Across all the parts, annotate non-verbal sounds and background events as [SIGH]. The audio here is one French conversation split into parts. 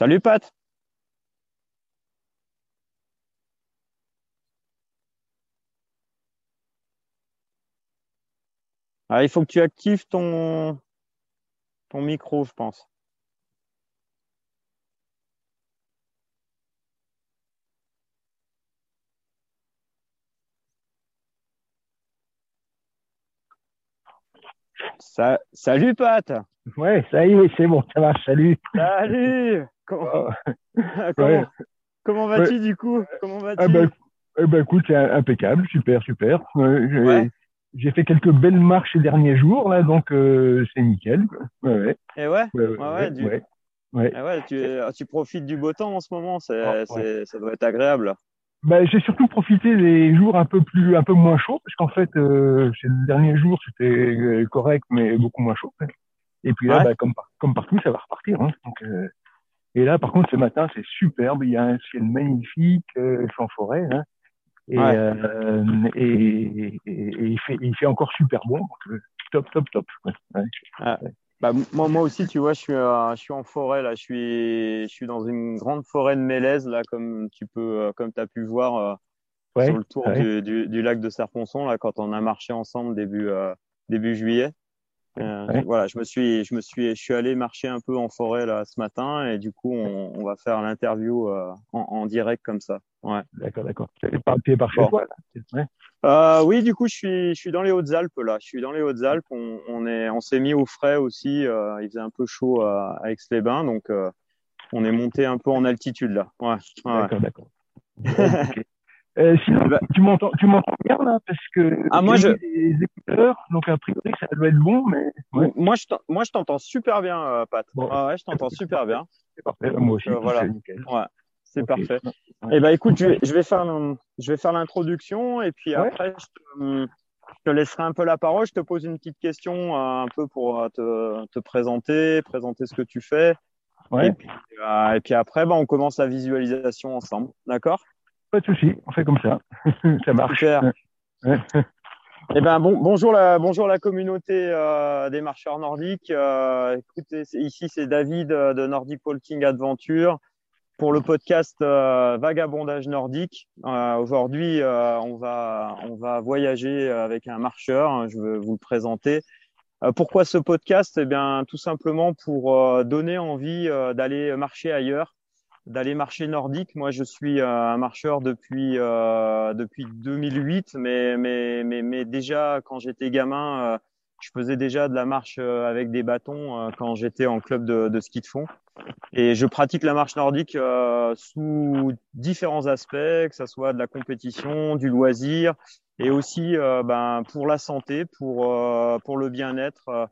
Salut Pat. Ah, il faut que tu actives ton, ton micro, je pense. Ça- salut Pat. Ouais, ça y est, c'est bon, ça marche, salut. Salut. Comment, [LAUGHS] comment, ouais, comment ouais. vas-tu du coup? Comment Ah vas-tu? bah, eh ben, écoute, c'est impeccable, super, super. Ouais, j'ai fait quelques belles marches ces derniers jours, là, donc euh, c'est nickel. Ouais, ouais, Et ouais, ouais, ouais, ouais, ouais, du, ouais, ouais. ah ouais, tu, tu profites du beau temps en ce moment, ça doit être agréable. Bah, j'ai surtout profité des jours un peu plus, un peu moins chauds, parce qu'en fait, euh, ces derniers jours, c'était euh, correct, mais beaucoup moins chaud. Et puis là, bah, comme, par- comme partout, ça va repartir. Hein. Donc, euh, et là, par contre, ce matin, c'est superbe. Il y a un ciel magnifique. Euh, en forêt. Hein. Et, ouais. euh, et, et, et il, fait, il fait encore super bon. Donc, euh, top, top, top. Ouais, ouais, Ah, bah, moi, moi aussi, tu vois, je suis, euh, je suis en forêt là, je suis, je suis dans une grande forêt de mélèze là, comme tu peux, euh, comme as pu voir euh, sur le tour du, du, du lac de Serponçon là, quand on a marché ensemble début, euh, début juillet. Euh, ouais. voilà, je me suis, je me suis, je suis allé marcher un peu en forêt là ce matin et du coup, on, on va faire l'interview euh, en, en direct comme ça. Ouais. D'accord, d'accord. Tu es par, es par chez toi, là. Euh, oui, du coup, je suis, je suis dans les Hautes-Alpes là. Je suis dans les Hautes-Alpes. On, on est, on s'est mis au frais aussi. il faisait un peu chaud à, Aix-les-Bains, donc on est monté un peu en altitude là. Ouais, ouais. D'accord, d'accord. [LAUGHS] Euh, sinon, Bah, tu m'entends, tu m'entends bien là, parce que ah, moi, j'ai je, des écouteurs, donc a priori ça doit être bon, mais ouais. moi, je, moi, je t'entends super bien, euh, Pat. Bon, Ah ouais, je t'entends super bien. c'est parfait. Moi aussi, euh, voilà. c'est nickel. Ouais, c'est Ok. parfait. Ouais. Eh ben, écoute, je vais, je vais faire, je vais faire l'introduction et puis après, je te, hum, je te laisserai un peu la parole. Je te pose une petite question un peu pour te, te présenter, présenter ce que tu fais. Et puis, euh, et puis après, ben, on commence la visualisation ensemble. D'accord? Pas de souci, on fait comme ça. [LAUGHS] ça marche. Super. Ouais. Eh ben, bon, bonjour la, bonjour la communauté euh, des marcheurs nordiques. Euh, écoutez, ici c'est David euh, de Nordic Walking Adventure pour le podcast euh, Vagabondage nordique. Aujourd'hui, on va on va voyager avec un marcheur. hein, Je vais vous le présenter. Pourquoi ce podcast? Eh bien, tout simplement pour donner envie d'aller marcher ailleurs, d'aller marcher nordique. Moi, je suis euh, un marcheur depuis euh, depuis 2008, mais mais mais mais déjà quand j'étais gamin, euh, je faisais déjà de la marche euh, avec des bâtons euh, quand j'étais en club de, de ski de fond. Et je pratique la marche nordique euh, sous différents aspects, que ce soit de la compétition, du loisir, et aussi ben, pour la santé, pour, pour le bien-être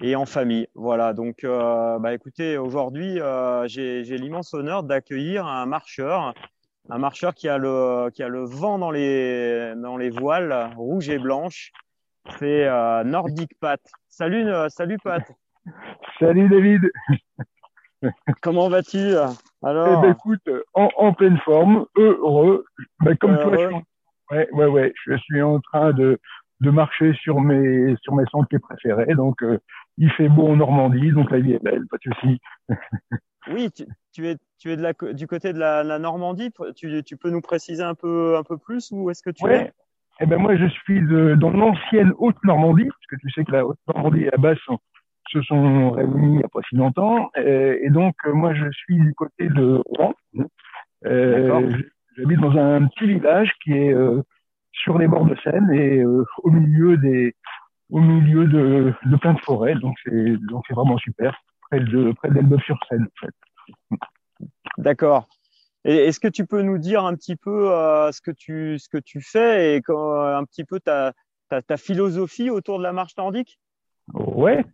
et en famille. Voilà, donc euh, bah, écoutez, aujourd'hui, euh, j'ai l'immense honneur d'accueillir un marcheur, un marcheur qui a le, qui a le vent dans les, dans les voiles, rouge et blanche. C'est euh, Nordic Pat. Salut, salut Pat. [LAUGHS] Salut David. [LAUGHS] Comment vas-tu Eh ben Alors, écoute, en, en pleine forme, heureux. Ben, comme toi, je suis en, ouais, ouais, ouais, je suis en train de, de marcher sur mes, sur mes sentiers préférés. Donc, euh, il fait beau en Normandie, donc la vie est belle, pas de souci. Oui, tu, tu es, tu es de la, du côté de la, la Normandie. Tu, tu peux nous préciser un peu, un peu plus où est-ce que tu es? Ouais. Eh ben moi, je suis de, dans l'ancienne Haute-Normandie, parce que tu sais que la Haute-Normandie et la Basse se sont réunis il n'y a pas si longtemps. Euh, et donc, euh, moi, je suis du côté de Rouen. Euh, J'habite dans un petit village qui est euh, sur les bords de Seine et euh, au milieu des, au milieu de, de plein de forêts. Donc, c'est donc c'est vraiment super. Près de près d'Elbeuf-sur-Seine, en fait. D'accord. Est-ce que tu peux nous dire un petit peu euh, ce que tu, ce que tu fais et quand- un petit peu ta, ta, ta philosophie autour de la marche nordique? Ouais.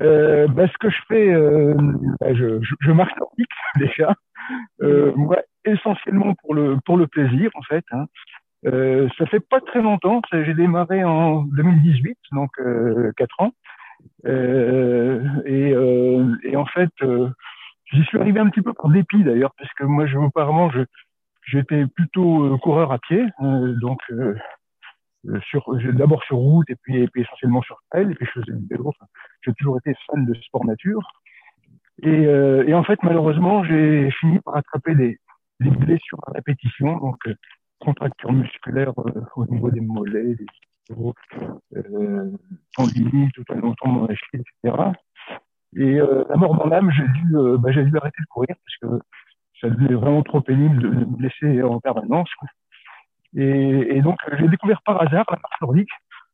Euh, bah, ce que je fais, euh, bah, je, je, je marche nordique [LAUGHS] déjà. Euh, moi, essentiellement pour le pour le plaisir en fait. Hein. Euh, ça fait pas très longtemps. J'ai démarré en 2018, donc euh, quatre ans. Euh, et, euh, et en fait, euh, j'y suis arrivé un petit peu par dépit d'ailleurs, parce que moi, je, auparavant, j'étais plutôt euh, coureur à pied, donc sur d'abord sur route et puis, et puis essentiellement sur trail, et puis je faisais du vélo. Enfin, j'ai toujours été fan de sport nature. Et, et en fait, malheureusement, j'ai fini par attraper des, des blessures à répétition, donc euh, contractures musculaires euh, au niveau des mollets, des euh, tendinites, tout un tendon d'Achille, etc. Et euh, la mort dans l'âme, j'ai dû, euh, bah, j'ai dû arrêter de courir parce que ça devenait vraiment trop pénible de me blesser en permanence. Et, donc, j'ai découvert par hasard la marche nordique.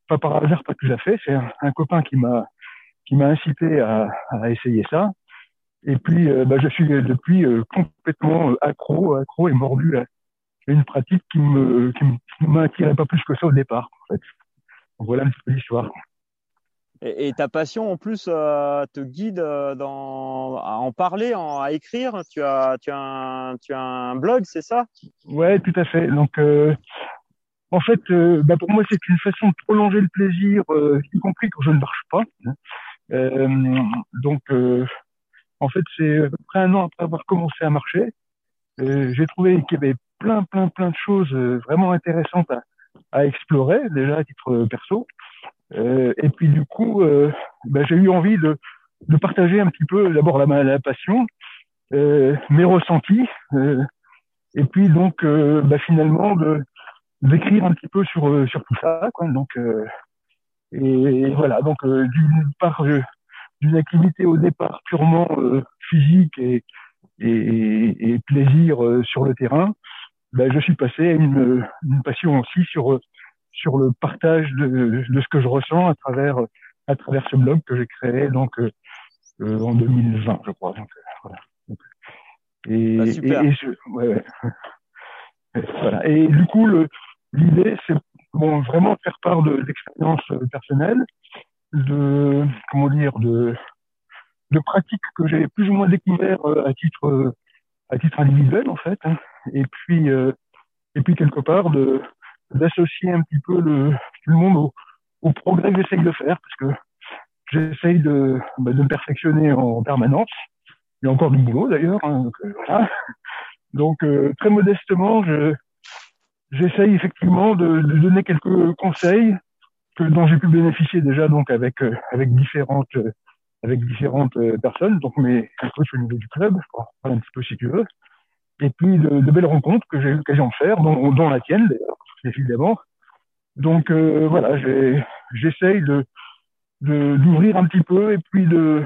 Pas par hasard parce que j'ai fait, c'est un, copain qui m'a qui m'a incité à, à, essayer ça. Et puis, euh, bah, je suis depuis euh, complètement accro, accro et mordu à une pratique qui me qui m'attirait pas plus que ça au départ. En fait. Donc, voilà un petit peu l'histoire. Et, et, ta passion en plus euh, te guide dans, à en parler, en, à écrire. Tu as, tu as, un, tu as un blog, c'est ça? Ouais, tout à fait. Donc, euh, en fait, euh, bah pour moi, c'est une façon de prolonger le plaisir, euh, y compris quand je ne marche pas. Euh, donc, en fait, c'est à peu près un an après avoir commencé à marcher, j'ai trouvé qu'il y avait plein, plein, plein de choses vraiment intéressantes à, à explorer, déjà à titre perso. Euh, et puis du coup, euh, bah, j'ai eu envie de, de, partager un petit peu d'abord la, la, passion, euh, mes ressentis, et puis donc bah, finalement d'écrire un petit peu sur sur tout ça. Quoi. Donc et, voilà, donc d'une part d'une activité au départ purement physique et, et, et plaisir sur le terrain, ben, je suis passé à une, une passion aussi sur sur le partage de, de, ce que je ressens à travers à travers ce blog que j'ai créé donc euh, euh en 2020 je crois donc, euh, voilà. donc, et, ah, super. et, et je, ouais, ouais. voilà et du coup l'idée c'est bon vraiment de faire part de d'expériences personnelles de comment dire de de pratiques que j'ai plus ou moins découvert euh, à titre à titre individuel en fait hein. Et puis et puis quelque part de d'associer un petit peu le, le monde au, au progrès que j'essaye de faire, parce que j'essaye de, bah, de me perfectionner en permanence. Il y a encore du boulot d'ailleurs. Hein, donc, euh, voilà. donc euh, très modestement, je, j'essaye effectivement de, donner quelques conseils que, dont j'ai pu bénéficier déjà donc avec euh, avec différentes avec différentes personnes, donc mes coachs au niveau du club, je un petit peu si tu veux, et puis de, de belles rencontres que j'ai eu l'occasion de faire, dont, dont la tienne évidemment. Donc euh, voilà, j'essaye de d'ouvrir un petit peu et puis de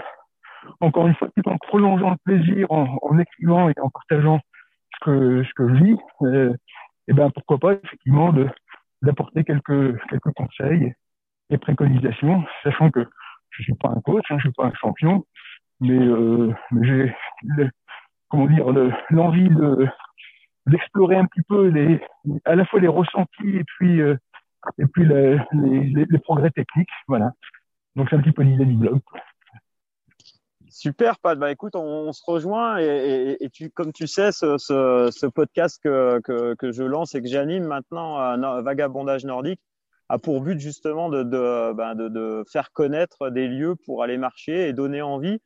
encore une fois en prolongeant le plaisir en, en écrivant et en partageant ce que ce que je vis euh, et ben pourquoi pas effectivement de d'apporter quelques quelques conseils et préconisations sachant que je suis pas un coach hein, je suis pas un champion mais euh, mais j'ai comment dire l'envie de d'explorer un petit peu les, à la fois les ressentis et puis euh, et puis les, progrès techniques. Voilà. Donc c'est un petit peu l'idée du blog. Super, Pat. Bah, écoute, on, se rejoint et, tu, comme tu sais, ce, podcast que, que, je lance et que j'anime maintenant, Vagabondage nordique, a pour but justement de, bah, de, de, faire connaître des lieux pour aller marcher et donner envie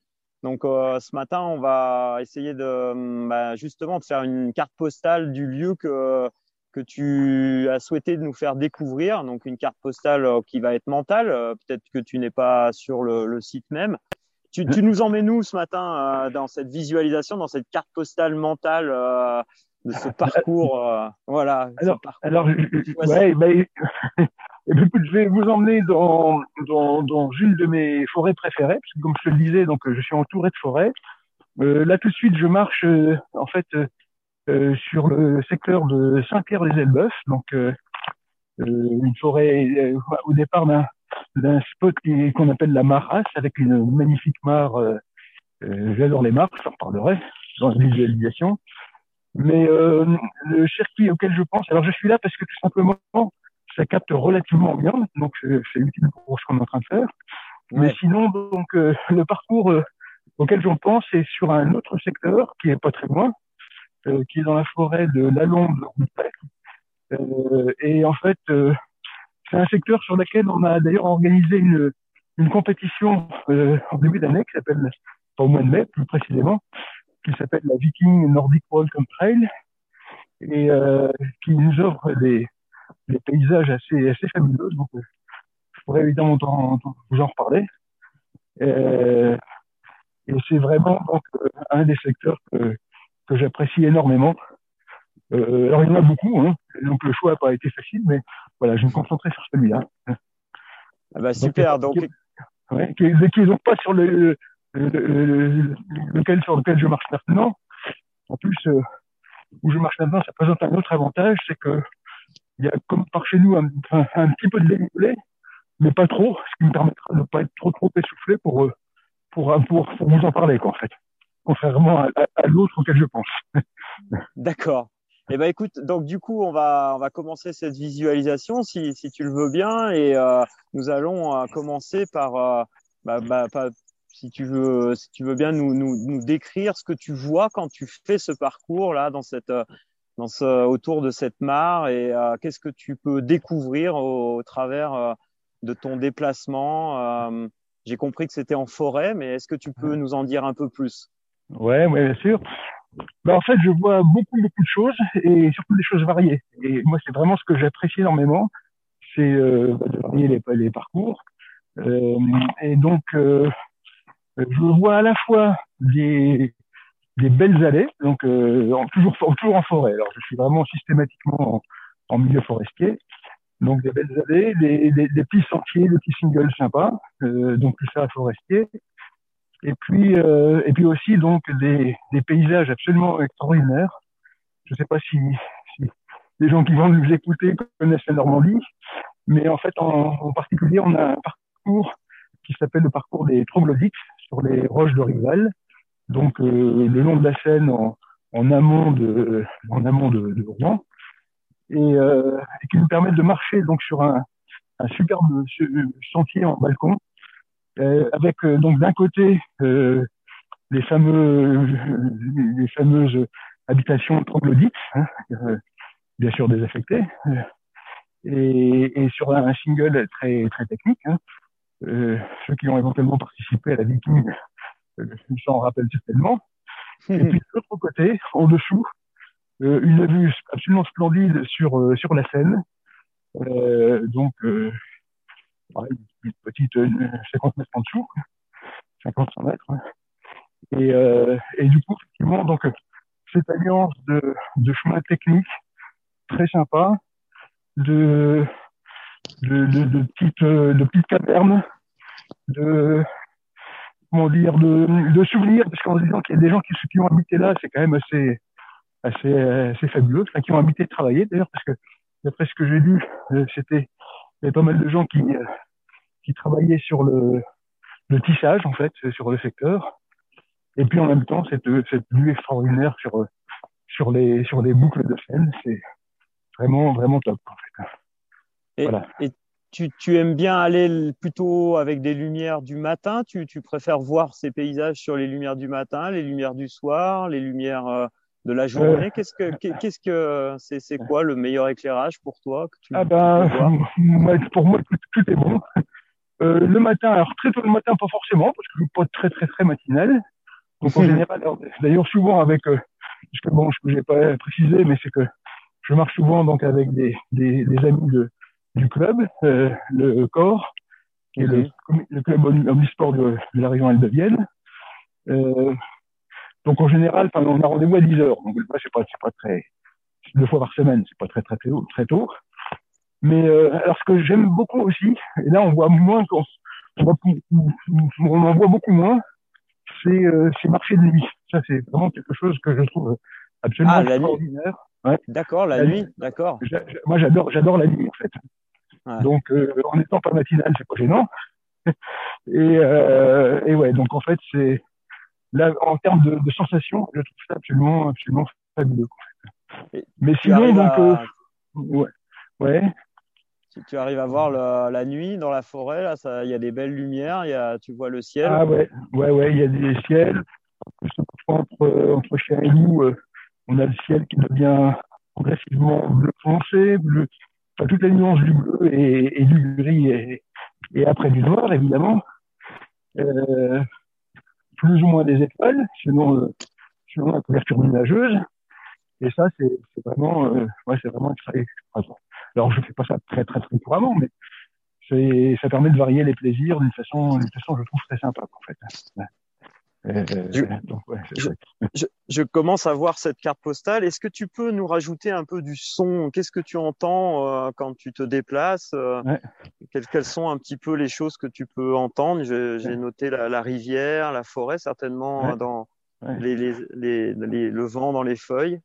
donc euh, ce matin, on va essayer de hum, bah, justement de faire une carte postale du lieu que que tu as souhaité nous faire découvrir. Donc une carte postale euh, qui va être mentale. Euh, peut-être que tu n'es pas sur le, le site même. Tu, tu, nous emmènes nous ce matin euh, dans cette visualisation, dans cette carte postale mentale euh, de ce [LAUGHS] parcours. voilà. Alors, parcours. alors ouais, bah, Et puis, je vais vous emmener dans, dans, dans une de mes forêts préférées, parce que comme je te le disais, donc je suis entouré de forêts. Euh, là tout de suite, je marche euh, en fait euh, sur le secteur de Saint-Pierre-les-Elbeuf, donc euh, euh, une forêt au départ d'un spot qu'on appelle la Marasse, avec une magnifique mare. J'adore les mares, j'en reparlerai dans la visualisation. Mais le circuit auquel je pense, alors je suis là parce que tout simplement ça capte relativement bien, donc c'est utile pour ce qu'on est en train de faire. Mais sinon, donc euh, [LAUGHS] le parcours euh, auquel j'en pense, c'est sur un autre secteur qui est pas très loin, euh, qui est dans la forêt de l'Alonde euh, et en fait, c'est un secteur sur lequel on a d'ailleurs organisé une, une compétition en début d'année qui s'appelle, au mois de mai plus précisément, qui s'appelle la Viking Nordic Welcome Trail et qui nous offre des des paysages assez, assez fabuleux. Donc, je pourrais évidemment vous en reparler. Euh, Et c'est vraiment donc un des secteurs que, que j'apprécie énormément. Euh, alors il y en a beaucoup, hein, donc le choix n'a pas été facile, mais voilà, je me concentrer sur celui-là. Ah bah super, donc, donc... Ouais, qui, est donc pas sur le, le, lequel sur lequel je marche maintenant. En plus, euh, où je marche maintenant, ça présente un autre avantage, c'est que il y a comme par chez nous un, un, petit peu de dénivelé, mais pas trop, ce qui me permettra de ne pas être trop trop essoufflé pour, euh, pour, pour, pour vous en parler, quoi, en fait. Contrairement à, à, l'autre auquel je pense. [LAUGHS] D'accord. Eh ben écoute, donc du coup on va on va commencer cette visualisation si si tu le veux bien et euh, nous allons euh, commencer par euh, bah, bah, si tu veux si tu veux bien nous, nous nous décrire ce que tu vois quand tu fais ce parcours là dans cette dans ce autour de cette mare et euh, qu'est-ce que tu peux découvrir au, au travers de ton déplacement? J'ai compris que c'était en forêt, mais est-ce que tu peux nous en dire un peu plus? Ouais, ouais, bien sûr. Ben, en fait, je vois beaucoup, beaucoup de choses et surtout des choses variées. Et moi, c'est vraiment ce que j'apprécie énormément, c'est euh, de varier les, les parcours. Euh, et donc, euh, je vois à la fois des, des belles allées, donc euh, toujours, toujours en forêt. Alors, je suis vraiment systématiquement en, en milieu forestier. Donc, des belles allées, des, des, des, petits sentiers, des petits singles sympas, euh, donc tout ça forestier et puis euh, et puis aussi donc des, des paysages absolument extraordinaires. Je ne sais pas si, si, les gens qui vont nous écouter connaissent la Normandie, mais en fait en, en particulier on a un parcours qui s'appelle le parcours des troglodytes sur les roches de Rival, donc euh, le long de la Seine en, en amont de en amont de, de Rouen, et, euh, et qui nous permettent de marcher donc sur un, un superbe sentier en balcon euh, avec euh, donc d'un côté euh, les fameux les fameuses habitations troglodytes, hein, bien sûr désaffectées, et, et, sur un single très très technique. Hein, ceux qui ont éventuellement participé à la Viking s'en rappellent certainement. Et puis de l'autre côté, en dessous, une vue absolument splendide sur sur la Seine. donc une petite 50 mètres en dessous, 50 100 mètres. Et, euh, et du coup, effectivement, donc cette alliance de, de chemin technique très sympa, de de, de, de petites de petites cavernes, de comment dire, de, de souvenirs, parce qu'en disant qu'il y a des gens qui, qui ont habité là, c'est quand même assez assez assez fabuleux, enfin, qui ont habité et travaillé d'ailleurs, parce que d'après ce que j'ai lu, euh, c'était il y avait pas mal de gens qui qui travaillait sur le, le tissage en fait sur le secteur et puis en même temps cette cette vue extraordinaire sur sur les sur les boucles de Seine c'est vraiment vraiment top en fait et, voilà. et tu, tu aimes bien aller plutôt avec des lumières du matin? Tu, tu préfères voir ces paysages sur les lumières du matin les lumières du soir les lumières euh, de la journée? Euh, qu'est-ce que qu'est-ce que c'est c'est quoi le meilleur éclairage pour toi que tu, Ah ben [LAUGHS] pour moi tout, tout est bon. Euh, le matin, alors très tôt le matin, pas forcément, parce que je suis pas très très très matinal. Donc en général, d'ailleurs souvent avec, euh, parce que bon, ce que j'ai pas précisé, mais c'est que je marche souvent donc avec des, des, des amis de, du club, euh, le corps, qui est le, le club omnisport de, de la région Alde-Vienne. Euh, donc en général, on a rendez-vous à 10 heures. Donc c'est pas c'est pas très deux fois par semaine, c'est pas très très tôt, très tôt. Mais euh, alors ce que j'aime beaucoup aussi, et là on voit moins, on, on, on en voit beaucoup moins, c'est euh, marcher de nuit. Ça c'est vraiment quelque chose que je trouve absolument ah, extraordinaire. Ouais. D'accord, la, la, nuit, d'accord. Moi j'adore j'adore la nuit en fait. Ouais. Donc euh, en étant pas matinal, c'est pas gênant. [LAUGHS] et, euh, et ouais, donc en fait c'est là en termes de, de sensations, je trouve ça absolument absolument fabuleux. Mais sinon donc à... euh, ouais ouais si tu arrives à voir le, la nuit dans la forêt, là, il y a des belles lumières, y a, tu vois le ciel. Ah ouais, ouais, ouais, il y a des ciels. Entre, entre chien et loup, euh, on a le ciel qui devient progressivement bleu foncé, bleu, enfin, toute la nuance du bleu et, du gris et, après du noir, évidemment. Euh, plus ou moins des étoiles, selon, euh, selon la couverture nuageuse. Et ça, c'est vraiment, euh, ouais, c'est vraiment extra, alors, je fais pas ça très, très, très couramment, mais ça permet de varier les plaisirs d'une façon, d'une façon, je trouve, très sympa, en fait. [LAUGHS] je, commence à voir cette carte postale. Est-ce que tu peux nous rajouter un peu du son? Qu'est-ce que tu entends euh, quand tu te déplaces euh, quelles, sont un petit peu les choses que tu peux entendre? J'ai noté la, rivière, la forêt, certainement dans les, les, le vent dans les feuilles.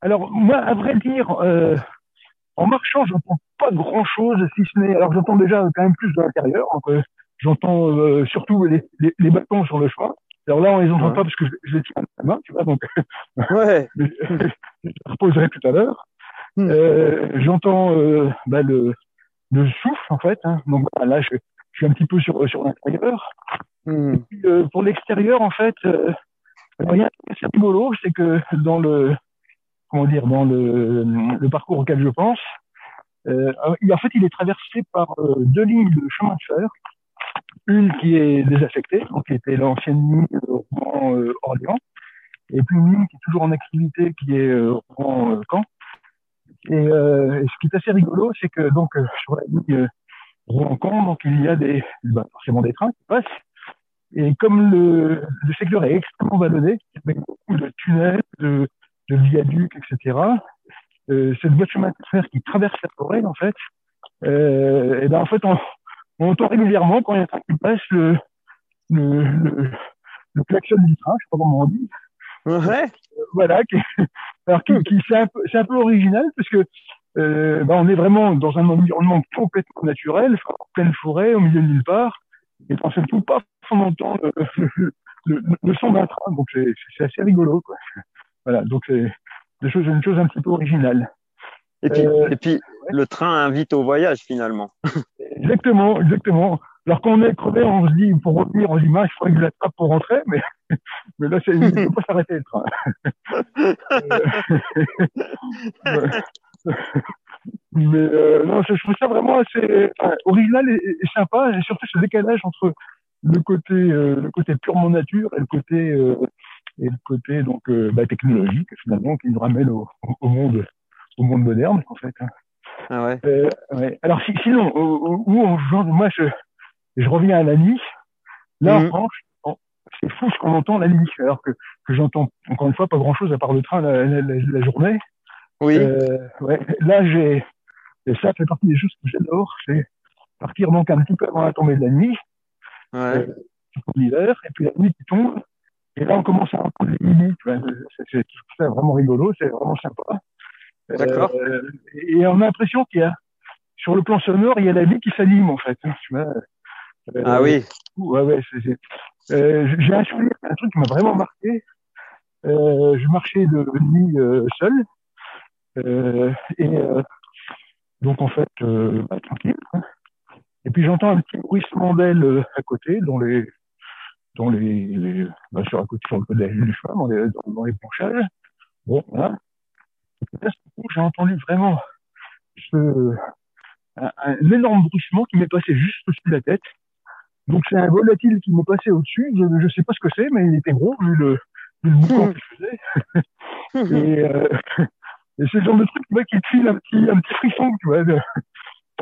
Alors moi, à vrai dire, euh, en marchant, j'entends pas grand-chose, si ce n'est. Alors j'entends déjà quand même plus de l'intérieur. J'entends euh, surtout les, les, les, bâtons sur le chemin. Alors là, on les entend pas parce que je, je, les tiens à la main, tu vois, donc ouais. [LAUGHS] je reposerai tout à l'heure. Hmm. Euh, J'entends euh, bah, le, le souffle, en fait. Hein. Donc bah, là, je, je, suis un petit peu sur, sur l'intérieur. Hmm. Euh, pour l'extérieur, en fait, euh, il y a assez rigolo, c'est que dans le comment dire, dans le, le parcours auquel je pense, euh, en fait, il est traversé par deux lignes de chemin de fer une qui est désaffectée, donc qui était l'ancienne ligne en euh, Orléans, et puis une ligne qui est toujours en activité, qui est euh, en euh, Caen. Et, euh, ce qui est assez rigolo, c'est que donc sur la ligne Rouen-Caen, donc il y a des bah, forcément des trains qui passent. Et comme le, le secteur est extrêmement vallonné, avec beaucoup de tunnels, de, de viaducs, etc., euh, cette voie de chemin de fer qui traverse la forêt, en fait, euh, et ben en fait, on, on entend régulièrement quand il y a un train qui passe le, le, le, le klaxon du train, je sais pas comment on dit. Ouais. Voilà, qui, alors qui, qui c'est un peu, c'est un peu original parce que euh, bah, on est vraiment dans un environnement complètement naturel, en pleine forêt, au milieu de nulle part, et dans tout pas on entend le, le, le, son d'un train, donc c'est, c'est assez rigolo, quoi. Voilà, donc c'est des choses, une chose un petit peu originale. Et puis, euh, et puis le train invite au voyage finalement. exactement, exactement. Alors quand on est crevé, on se dit, pour revenir, se dit, il faudrait que je l'attrape pour rentrer, mais, [LAUGHS] mais là, il ne faut pas s'arrêter le train. [LAUGHS] mais euh, non, je, trouve ça vraiment assez original et, et, sympa, et surtout ce décalage entre le côté, euh, le côté purement nature et le côté, euh, et le côté donc euh, bah, technologique finalement qui nous ramène au, au monde au monde moderne, en fait. Ah ouais. Euh, ouais. Alors, si, sinon, où, on, moi, je, je reviens à la nuit. Là, mmh. en revanche, c'est fou ce qu'on entend la nuit, alors que, que j'entends, encore une fois, pas grand-chose à part le train la, la, la, journée. Oui. Euh, ouais. Là, j'ai, et ça fait partie des choses que j'adore, c'est partir donc un petit peu avant la tombée de la nuit, ouais. euh, l'hiver, et puis la nuit qui tombe, et là on commence à entendre les midi, c'est vraiment rigolo, c'est vraiment sympa. D'accord. Euh, et on a l'impression qu'il y a, sur le plan sonore, il y a la vie qui s'anime en fait. Euh, ah oui. Ouais, ouais. Euh, J'ai un souvenir, un truc qui m'a vraiment marqué. Euh, je marchais de nuit euh, seul. Euh, et donc en fait, bah, tranquille. Et puis j'entends un petit bruissement d'ailes à côté, dans les, dans les, les bah, sur à côté sur le côté du chemin, dans les, dans, dans les branchages. Bon, voilà [LAUGHS] j'ai entendu vraiment ce, un, un, énorme bruissement qui m'est passé juste au-dessus de la tête. Donc c'est un volatile qui m'est passé au-dessus. Je ne sais pas ce que c'est, mais il était gros vu le, vu le boucan qu'il faisait. [LAUGHS] et, euh, [LAUGHS] et c'est le genre de truc tu vois, qui te file un petit, un petit frisson, tu vois, de,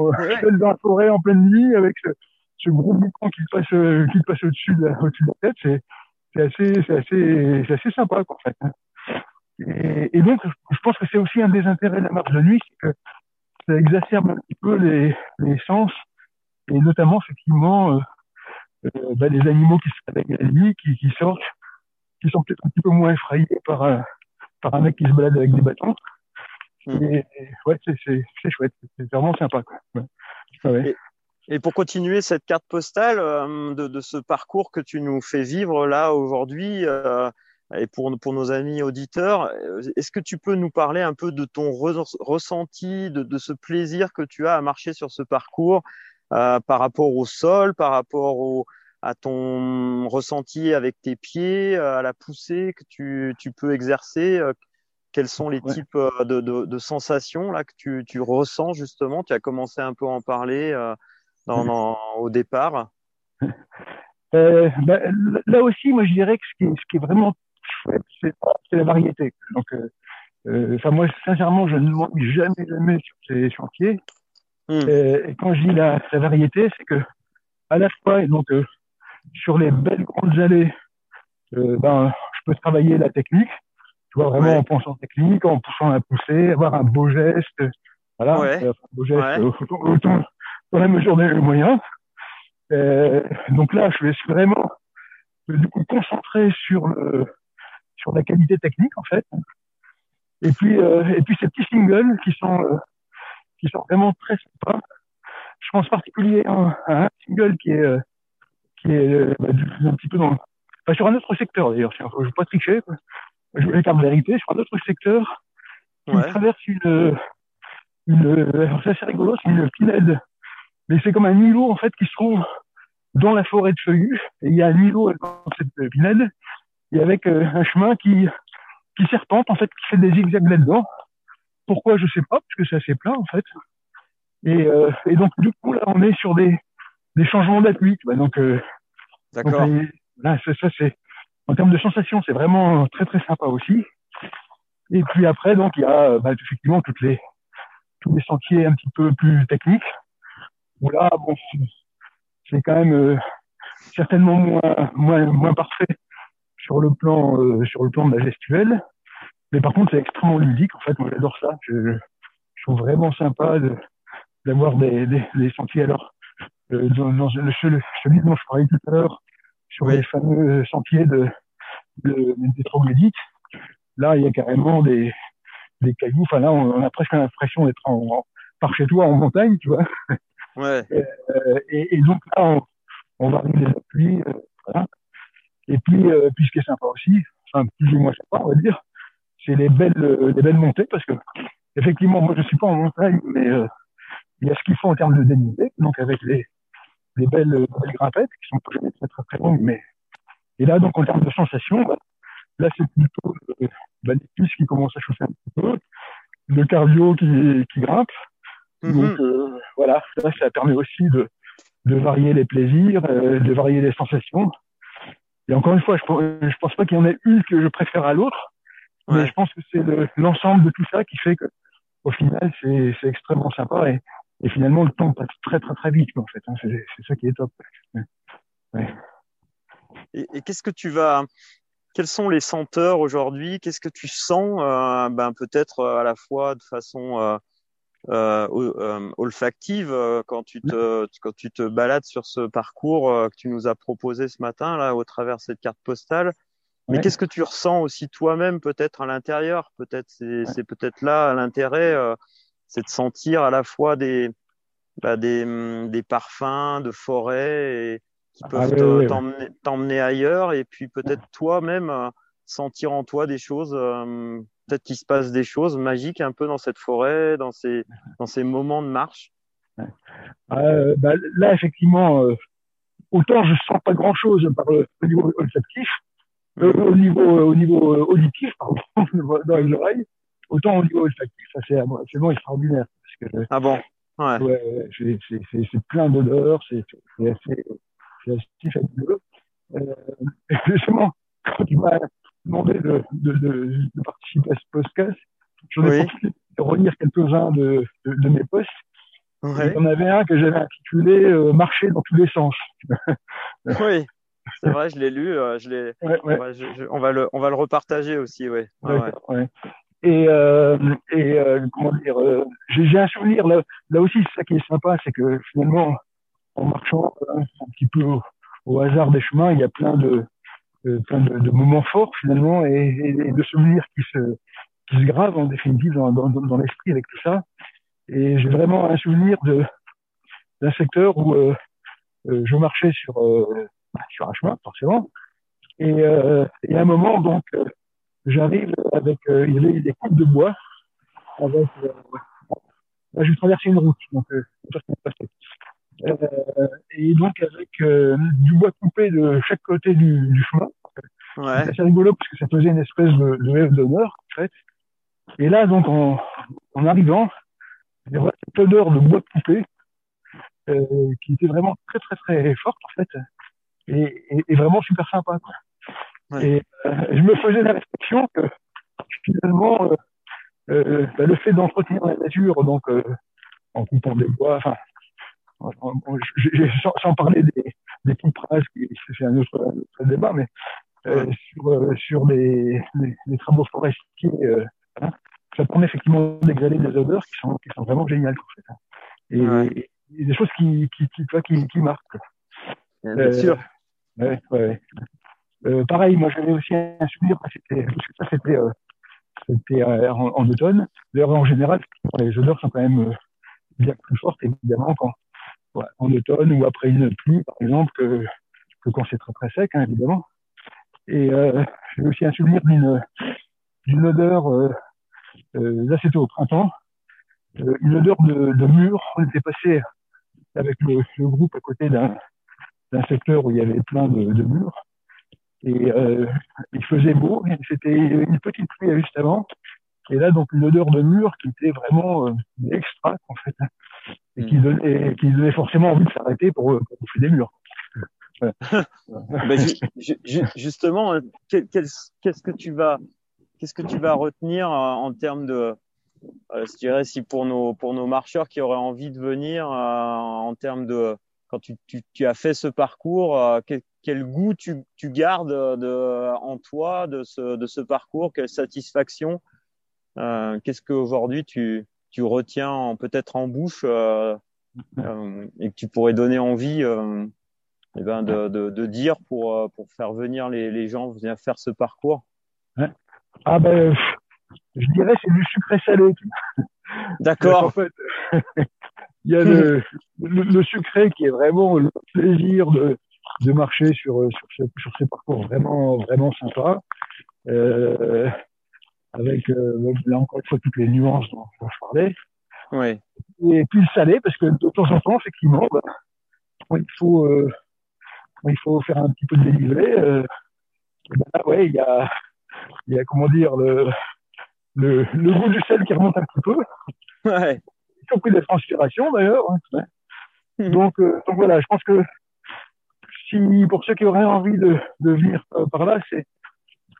ouais. dans la forêt en pleine nuit avec ce, ce gros boucan qui passe, qui passe au-dessus de, de la tête. C'est, assez, sympa, quoi, en fait. Et, et, donc, je pense que c'est aussi un des intérêts de la marche de nuit, c'est que ça exacerbe un petit peu les, les sens, et notamment, effectivement, euh, euh, bah, les animaux qui se réveillent la nuit, qui, qui sortent, qui sont peut-être un petit peu moins effrayés par, un, par un mec qui se balade avec des bâtons. Mmh. Et, et, ouais, c'est chouette, c'est vraiment sympa. Quoi. Ouais. Ouais. Et, et, pour continuer cette carte postale euh, de, de, ce parcours que tu nous fais vivre là aujourd'hui, euh, et pour, pour nos amis auditeurs, euh, est-ce que tu peux nous parler un peu de ton re ressenti, de, de, ce plaisir que tu as à marcher sur ce parcours euh, par rapport au sol, par rapport au, à ton ressenti avec tes pieds, euh, à la poussée que tu, tu peux exercer Quels sont les ouais. types de, de, de, sensations là que tu, tu, ressens justement? Tu as commencé un peu à en parler dans, [LAUGHS] dans, au départ. Euh, bah, là aussi, moi je dirais que ce qui ce qui est vraiment c'est la variété. Donc, euh, euh, enfin moi sincèrement, je ne m'ennuie jamais jamais sur ces chantiers. Mmh. Et, et, quand je dis la, la variété, c'est que à la fois donc euh, sur les belles grandes allées ben, je peux travailler la technique, tu vois, vraiment en pensant technique, en poussant la poussée, avoir un beau geste, voilà, un beau geste autant, dans la mesure des moyens. Euh, donc là, je vais vraiment du coup concentrer sur le sur la qualité technique en fait. Et puis euh, et puis ces petits singles qui sont euh, qui sont vraiment très sympas. Je pense particulier à un, single qui est euh, qui est bah, un petit peu dans enfin, sur un autre secteur d'ailleurs. Je ne vais pas tricher. Quoi. Je vais faire de vérité sur un autre secteur qui traverse une une c'est assez rigolo, c'est une pinède. Mais c'est comme un îlot en fait qui se trouve dans la forêt de feuillus. Et il y a un îlot dans cette pinède et avec euh, un chemin qui qui serpente en fait, qui fait des zigzags là-dedans. Pourquoi je sais pas, parce que c'est assez plat en fait. Et, euh, et donc du coup là, on est sur des des changements d'appui. Donc, euh, d'accord. Là, ça, ça c'est en termes de sensations, c'est vraiment très très sympa aussi. Et puis après, donc il y a bah, effectivement toutes les tous les sentiers un petit peu plus techniques. Où là, bon, c'est quand même euh, certainement moins, moins, moins parfait sur le plan, euh, sur le plan de la gestuelle. Mais par contre, c'est extrêmement ludique. En fait, moi, j'adore ça. Je, je, trouve vraiment sympa d'avoir des, des, des, sentiers. Alors, euh, dans, dans le, celui dont je parlais tout à l'heure, sur les fameux sentiers de, de, des troglodytes, là, il y a carrément des, des cailloux. Enfin, là, on, a presque l'impression d'être en, par chez toi en montagne, tu vois. Ouais. Euh, et, et, donc là, on, on va arriver les appuis, euh, voilà. Et puis, euh, puis, ce qui est sympa aussi, enfin plus ou moins sympa, on va dire, c'est les belles, les belles montées, parce que effectivement, moi, je suis pas en montagne, mais il y a ce qu'il faut en termes de dénivelé, donc avec les, les belles, belles grimpettes qui sont pas très très très longues, mais et là, donc en termes de sensations, bah, là c'est plutôt euh, bah, les cuisses qui commencent à chauffer un petit peu, le cardio qui, qui grimpe, Mhm. Donc euh, voilà, ça, ça permet aussi de, de varier les plaisirs, euh, de varier les sensations. Et encore une fois, je, je pense pas qu'il y en ait une que je préfère à l'autre, mais je pense que c'est l'ensemble de tout ça qui fait que au final c'est extrêmement sympa et, et, finalement le temps passe très très très vite en fait. Hein, c'est ça qui est top. Ouais. Et, et qu'est-ce que tu vas quelles sont les senteurs aujourd'hui? Qu'est-ce que tu sens euh, ben, Peut-être euh, à la fois de façon euh, euh, euh, olfactive euh, quand tu te quand tu te balades sur ce parcours que tu nous as proposé ce matin là au travers de cette carte postale. Mais qu'est-ce que tu ressens aussi toi-même peut-être à l'intérieur? Peut-être c'est c'est peut-être là l'intérêt, c'est de sentir à la fois des bah, des, hum, des parfums de forêt et, qui ah peuvent t'emmener ailleurs et puis peut-être toi-même sentir en toi des choses peut-être qu'il se passe des choses magiques un peu dans cette forêt, dans ces, dans ces moments de marche euh, bah, Là, effectivement, euh, autant je sens pas grand-chose par le, au niveau olfactif, euh, au niveau, au niveau auditif, pardon, [LAUGHS] dans les oreilles, autant au niveau olfactif, ça c'est absolument extraordinaire. Parce que, ah bon? Ouais, ouais c'est plein d'odeurs, c'est assez, assez fabuleux. [LAUGHS] Justement, quand tu m'as demandé de, de, de, de, participer à ce podcast. J'en ai profité de relire quelques-uns de, de, de, mes posts. Ouais. Il y en avait un que j'avais intitulé euh, Marcher dans tous les sens. [LAUGHS] oui, c'est vrai, je l'ai lu. Euh, je l'ai. Ouais, ouais. On, va, je, je, on, va le, on va le repartager aussi, ouais. Et, euh, et euh, comment dire, euh, j'ai un souvenir là, là aussi, c'est ça qui est sympa, c'est que finalement, en marchant un petit peu au, au hasard des chemins, il y a plein de, plein de, de, moments forts finalement et, et, de souvenirs qui se, qui se gravent en définitive dans, dans, dans l'esprit avec tout ça. Et j'ai vraiment un souvenir de d'un secteur où euh, euh je marchais sur euh, sur un chemin forcément et, euh, et à un moment donc euh, j'arrive avec il y avait des coupes de bois avec là, je traversais une route donc euh, euh, et donc avec euh, du bois coupé de chaque côté du, du chemin. Ouais. C'est assez rigolo parce que ça faisait une espèce de, de d'honneur en fait. Et là donc en, en arrivant, il y avait cette odeur de bois coupé euh, qui était vraiment très très très forte en fait et, et, et vraiment super sympa. Quoi. Ouais. Et euh, je me faisais la réflexion que finalement euh, euh, bah, le fait d'entretenir la nature donc euh, en coupant des bois, enfin sans, sans, parler des, des qui c'est un autre, autre, débat, mais sur, sur les, les, travaux forestiers. Hein, ça permet effectivement d'exhaler des odeurs qui sont, qui sont vraiment géniales. En fait, hein. et, et, des choses qui, qui, qui, qui, qui marquent. Bien sûr. Ouais, ouais. Euh, pareil, moi j'avais aussi un souvenir, c'était, parce que ça c'était, euh, c'était euh, en, en, automne. D'ailleurs, en général, les odeurs sont quand même euh, bien plus fortes, évidemment, quand, ouais, en automne ou après une pluie, par exemple, que, que quand c'est très très sec, hein, évidemment. Et euh, j'ai aussi un souvenir d'une, d'une odeur, euh, là c'était au printemps, une odeur de, de mur. On était passé avec le, le groupe à côté d'un, d'un secteur où il y avait plein de, de murs. Et euh, il faisait beau, c'était une petite pluie juste avant. Et là, donc, une odeur de mur qui était vraiment euh, extra, en fait, hein, et qui hmm. donnait, qui donnait forcément envie de s'arrêter pour, pour bouffer des murs. ben, justement, qu'est-ce que tu vas, qu'est-ce que tu vas retenir euh, en termes de, euh, je dirais, si pour nos pour nos marcheurs qui auraient envie de venir, en termes de quand tu, tu, tu, as fait ce parcours, euh, quel, quel, goût tu, tu gardes de, en toi de ce, de ce parcours, quelle satisfaction euh, Qu'est-ce qu'aujourd'hui tu, tu retiens peut-être en bouche euh, [LAUGHS] euh, et que tu pourrais donner envie euh, eh ben de, de, de, dire pour, euh, pour faire venir les, les gens venir faire ce parcours ouais. Ah ben, je dirais c'est du sucré salé. D'accord. [LAUGHS] En fait, [LAUGHS] il y a le, le, le, sucré qui est vraiment le plaisir de, de marcher sur, sur, ce, sur ces parcours vraiment, vraiment sympas. Euh, avec, euh, là encore une fois, toutes les nuances dont, dont je parlais. Oui. Et puis le salé, parce que de temps en temps, effectivement, bah, il faut, euh, il faut faire un petit peu de délivré. Euh, bah, ouais, il y a, il y a, comment dire, le, le, le goût du sel qui remonte un petit peu. Ouais y compris des transpirations d'ailleurs. Hein. Mmh. Donc, euh, donc voilà, je pense que si pour ceux qui auraient envie de, de venir euh, par là, c'est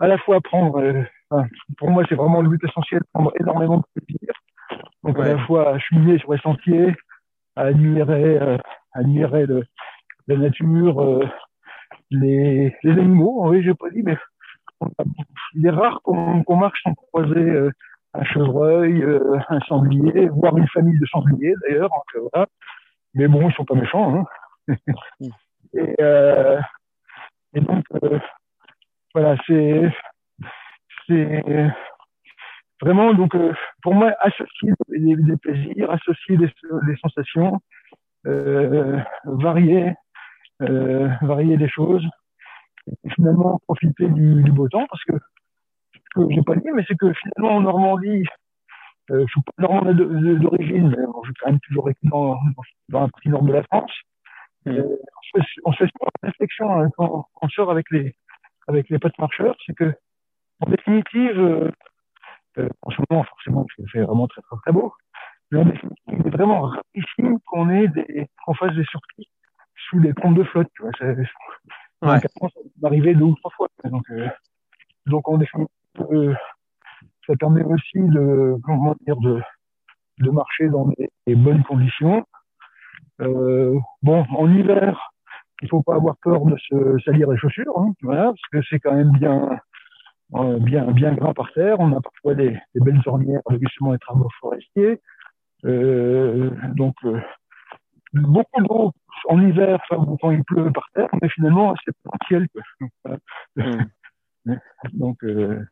à la fois prendre, euh, enfin, pour moi c'est vraiment le but essentiel, prendre énormément de plaisir. Donc ouais. à la fois cheminer sur les sentiers, admirer, euh, admirer le, la nature, les, les animaux. Oui, j'ai pas dit, mais il est rare qu'on qu marche sans croiser un chevreuil, euh, un sanglier, voire une famille de sangliers d'ailleurs. Voilà. Mais bon, ils sont pas méchants. Hein. et, euh, et, donc, euh, voilà, c'est c'est vraiment donc euh, pour moi associer des, des, plaisirs, associer des, des sensations, euh, varier varier les choses, et finalement profiter du, du beau temps parce que que j'ai pas dit, mais c'est que finalement en Normandie, euh, je suis pas normand d'origine, mais bon, j'ai quand même toujours été dans, dans un petit nord de la France. Mmh. Euh, on, se, on se fait une réflexion hein, quand on sort avec les avec les potes marcheurs, c'est que en définitive, euh, euh, en ce moment forcément, c'est vraiment très très très beau, mais en définitive, il est vraiment rarissime qu'on ait des qu'on fasse des sorties sous des comptes de flotte. Tu vois, ça, ouais. ça arrivé deux ou trois fois. Donc, euh, donc en définitive, euh, ça permet aussi de, comment dire, de, de marcher dans des, des bonnes conditions. Euh, bon, en hiver, il faut pas avoir peur de se salir les chaussures, hein, voilà, parce que c'est quand même bien, euh, bien, bien gras par terre. On a parfois des, des belles ornières justement les travaux forestiers. Euh, donc, euh, beaucoup d'eau en hiver, enfin, quand il pleut par terre, mais finalement, c'est potentiel. Mmh. [LAUGHS] donc, euh,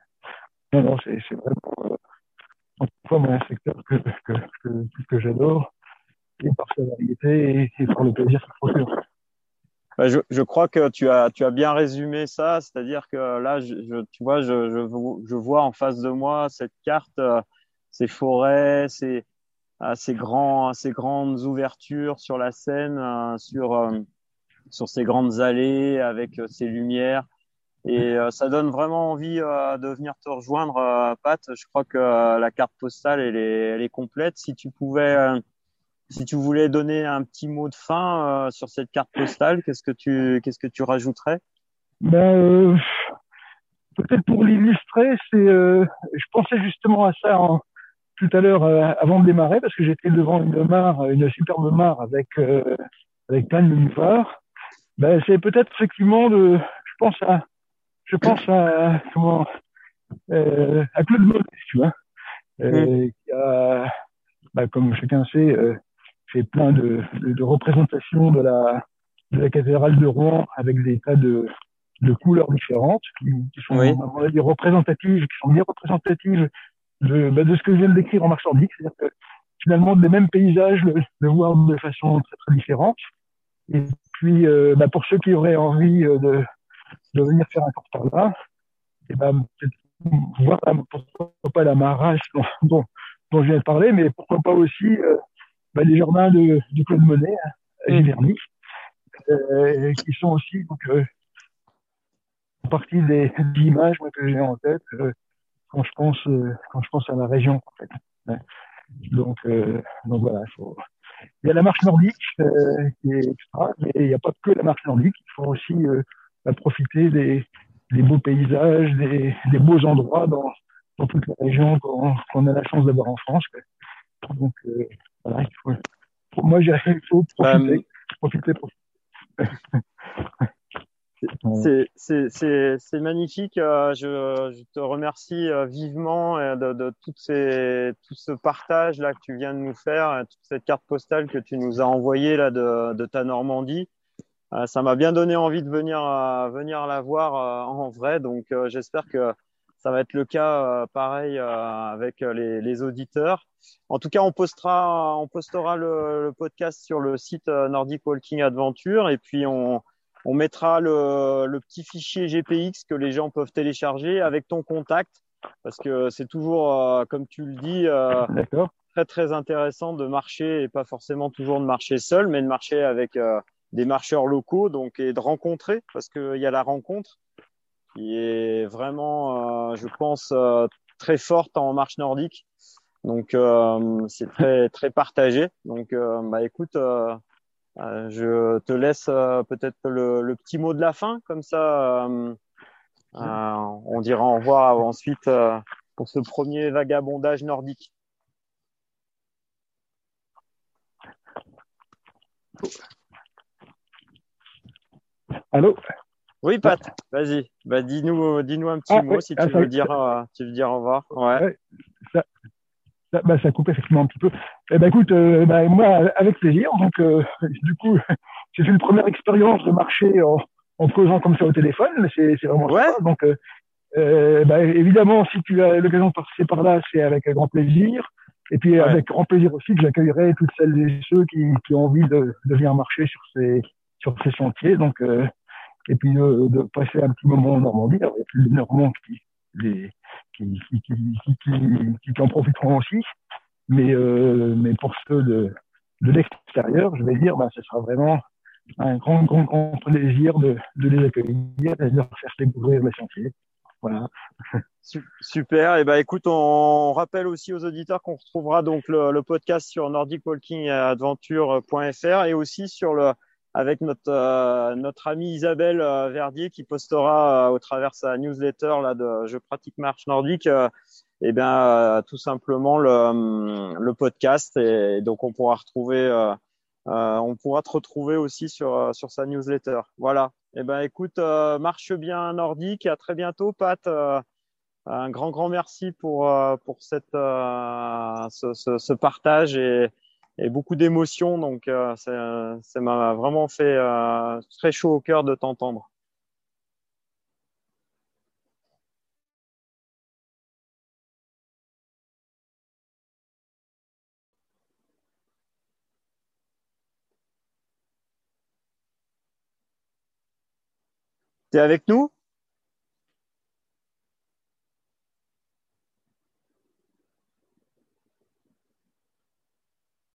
non, non, c'est vraiment, euh, moi, un secteur que, que, que, que j'adore, et par sa variété et, et, par le plaisir qu'il procure. Bah, je, je, crois que tu as, tu as bien résumé ça, c'est-à-dire que là, je, je, tu vois, je, je, vois en face de moi cette carte, euh, ces forêts, ces, euh, ces, grands, ces grandes ouvertures sur la Seine, euh, sur, euh, sur ces grandes allées avec euh, ces lumières. Et euh, ça donne vraiment envie de venir te rejoindre, Pat. Je crois que la carte postale, elle est, elle est complète. Si tu pouvais, si tu voulais donner un petit mot de fin euh, sur cette carte postale, qu'est-ce que tu, qu'est-ce que tu rajouterais? Ben, Peut-être pour l'illustrer, c'est, je pensais justement à ça en, tout à l'heure avant de démarrer, parce que j'étais devant une mare, une superbe mare avec avec plein de nénuphars. Ben, c'est peut-être effectivement de, je pense à je pense à comment euh, à Claude Monet, tu vois, euh, qui a, bah, comme chacun sait, euh, fait plein de, de, de, représentations de la de la cathédrale de Rouen avec des tas de de couleurs différentes qui, qui sont oui. à avis représentatives, qui sont bien représentatives de, bah, de ce que je viens de décrire en marche nordique, c'est-à-dire que finalement les mêmes paysages, le, le, voir de façon très très différente. Et puis euh, bah, pour ceux qui auraient envie euh, de, de venir faire un tour par là, et ben voir pourquoi pas la Marache dont, dont, dont, je viens de parler, mais pourquoi pas aussi euh, bah, les jardins de, de Claude Monet à Giverny, euh, qui sont aussi donc euh, partie des, des images moi, que j'ai en tête euh, quand je pense euh, quand je pense à la région en fait. Ouais. Donc euh, donc voilà, faut... il y a la marche nordique qui est extra, mais il n'y a pas que la marche nordique, il faut aussi bah, profiter des, des beaux paysages, des, des beaux endroits dans, dans toute la région qu'on qu a la chance d'avoir en France. Quoi. Donc voilà, il faut, pour moi j'ai il faut profiter, um... profiter, profiter. C'est magnifique. Euh, je, je, te remercie euh, vivement euh, de, de toutes ces, tout ce partage là que tu viens de nous faire, toute cette carte postale que tu nous as envoyée là de, de ta Normandie. Ça m'a bien donné envie de venir, venir la voir en vrai. Donc j'espère que ça va être le cas pareil avec les, les, auditeurs. En tout cas, on postera, on postera le, le podcast sur le site Nordic Walking Adventure. Et puis on on mettra le, le, petit fichier GPX que les gens peuvent télécharger avec ton contact. Parce que c'est toujours, euh, comme tu le dis, euh, très très intéressant de marcher et pas forcément toujours de marcher seul, mais de marcher avec euh, des marcheurs locaux, donc et de rencontrer parce qu'il y a la rencontre qui est vraiment, euh, je pense, euh, très forte en marche nordique. Donc euh, c'est très [LAUGHS] très partagé. Donc bah écoute. Euh, je te laisse euh, peut-être le, le, petit mot de la fin, comme ça euh, on dira au revoir [LAUGHS] ensuite pour ce premier vagabondage nordique. Allô? Oui, Pat, vas-y. Bah, dis-nous dis un petit ah, mot oui. si ah, tu, veux dire, euh, tu veux dire au revoir. Ouais. ouais ça, ça, bah, ça coupe effectivement un petit peu. Eh ben, écoute, euh, bah, moi, avec plaisir. Donc, euh, du coup, [LAUGHS] j'ai fait une première expérience de marcher en, en causant comme ça au téléphone, mais c'est vraiment ouais. ça. Donc, euh, euh, bah, évidemment, si tu as l'occasion de passer par là, c'est avec grand plaisir. Et puis, ouais. avec grand plaisir aussi que j'accueillerai toutes celles et ceux qui, qui ont envie de, de venir marcher sur ces, sur ces sentiers. Donc, euh, et puis de, de passer un petit moment en Normandie. Alors, il y a plus de Normands qui, les, qui, qui, en profiteront aussi. Mais, euh, mais pour ceux de, l'extérieur, je vais dire, bah, ce sera vraiment un grand, grand, grand plaisir de, les accueillir et de leur faire découvrir les sentiers. Voilà. Super. Et ben, écoute, on rappelle aussi aux auditeurs qu'on retrouvera donc le, le podcast sur nordicwalkingadventure.fr et aussi sur le, avec notre euh, notre amie Isabelle euh, Verdier qui postera euh, au travers sa newsletter là de Je pratique marche nordique eh bien tout simplement le le podcast et donc on pourra retrouver on pourra te retrouver aussi sur sur sa newsletter. Voilà. Eh ben écoute marche bien nordique à très bientôt Pat un grand grand merci pour pour cette ce, ce, ce partage et et beaucoup d'émotions. Donc, euh, ça m'a vraiment fait euh, très chaud au cœur de t'entendre. T'es avec nous?